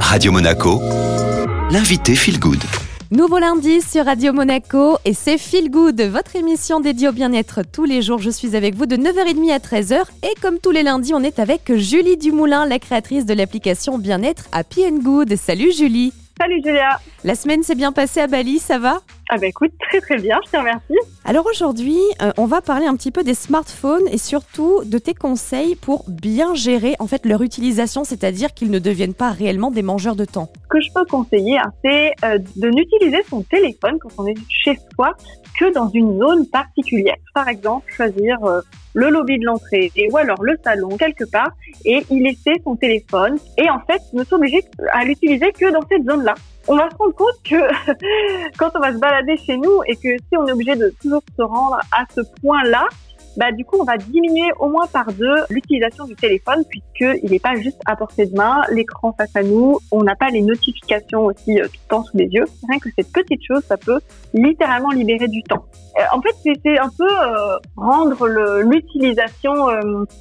Radio Monaco, l'invité Feel Good. Nouveau lundi sur Radio Monaco et c'est Feel Good, votre émission dédiée au bien-être tous les jours. Je suis avec vous de 9h30 à 13h et comme tous les lundis, on est avec Julie Dumoulin, la créatrice de l'application Bien-être Happy and Good. Salut Julie. Salut Julia. La semaine s'est bien passée à Bali, ça va? Ah bah écoute, très très bien, je te remercie. Alors aujourd'hui, euh, on va parler un petit peu des smartphones et surtout de tes conseils pour bien gérer en fait leur utilisation, c'est-à-dire qu'ils ne deviennent pas réellement des mangeurs de temps. Ce que je peux conseiller, hein, c'est euh, de n'utiliser son téléphone quand on est chez soi que dans une zone particulière. Par exemple, choisir euh, le lobby de l'entrée ou alors le salon quelque part et y laisser son téléphone et en fait ne s'obliger à l'utiliser que dans cette zone-là. On va se rendre compte que quand on va se balader chez nous et que si on est obligé de toujours se rendre à ce point-là, bah du coup on va diminuer au moins par deux l'utilisation du téléphone puisqu'il n'est pas juste à portée de main, l'écran face à nous, on n'a pas les notifications aussi euh, tout le temps sous les yeux. Rien que cette petite chose, ça peut littéralement libérer du temps. Euh, en fait, c'est un peu euh, rendre l'utilisation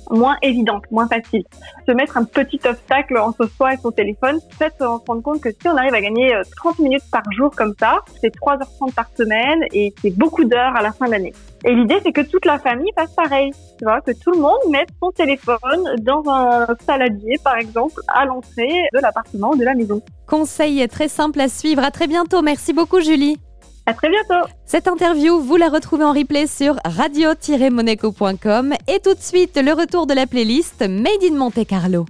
moins évidente, moins facile. Se mettre un petit obstacle entre soi et son téléphone, peut-être se rendre compte que si on arrive à gagner 30 minutes par jour comme ça, c'est 3h30 par semaine et c'est beaucoup d'heures à la fin de l'année. Et l'idée, c'est que toute la famille fasse pareil. Tu vois, que tout le monde mette son téléphone dans un saladier, par exemple, à l'entrée de l'appartement ou de la maison. Conseil très simple à suivre. À très bientôt. Merci beaucoup, Julie. À très bientôt. Cette interview, vous la retrouvez en replay sur radio-monaco.com et tout de suite le retour de la playlist Made in Monte Carlo.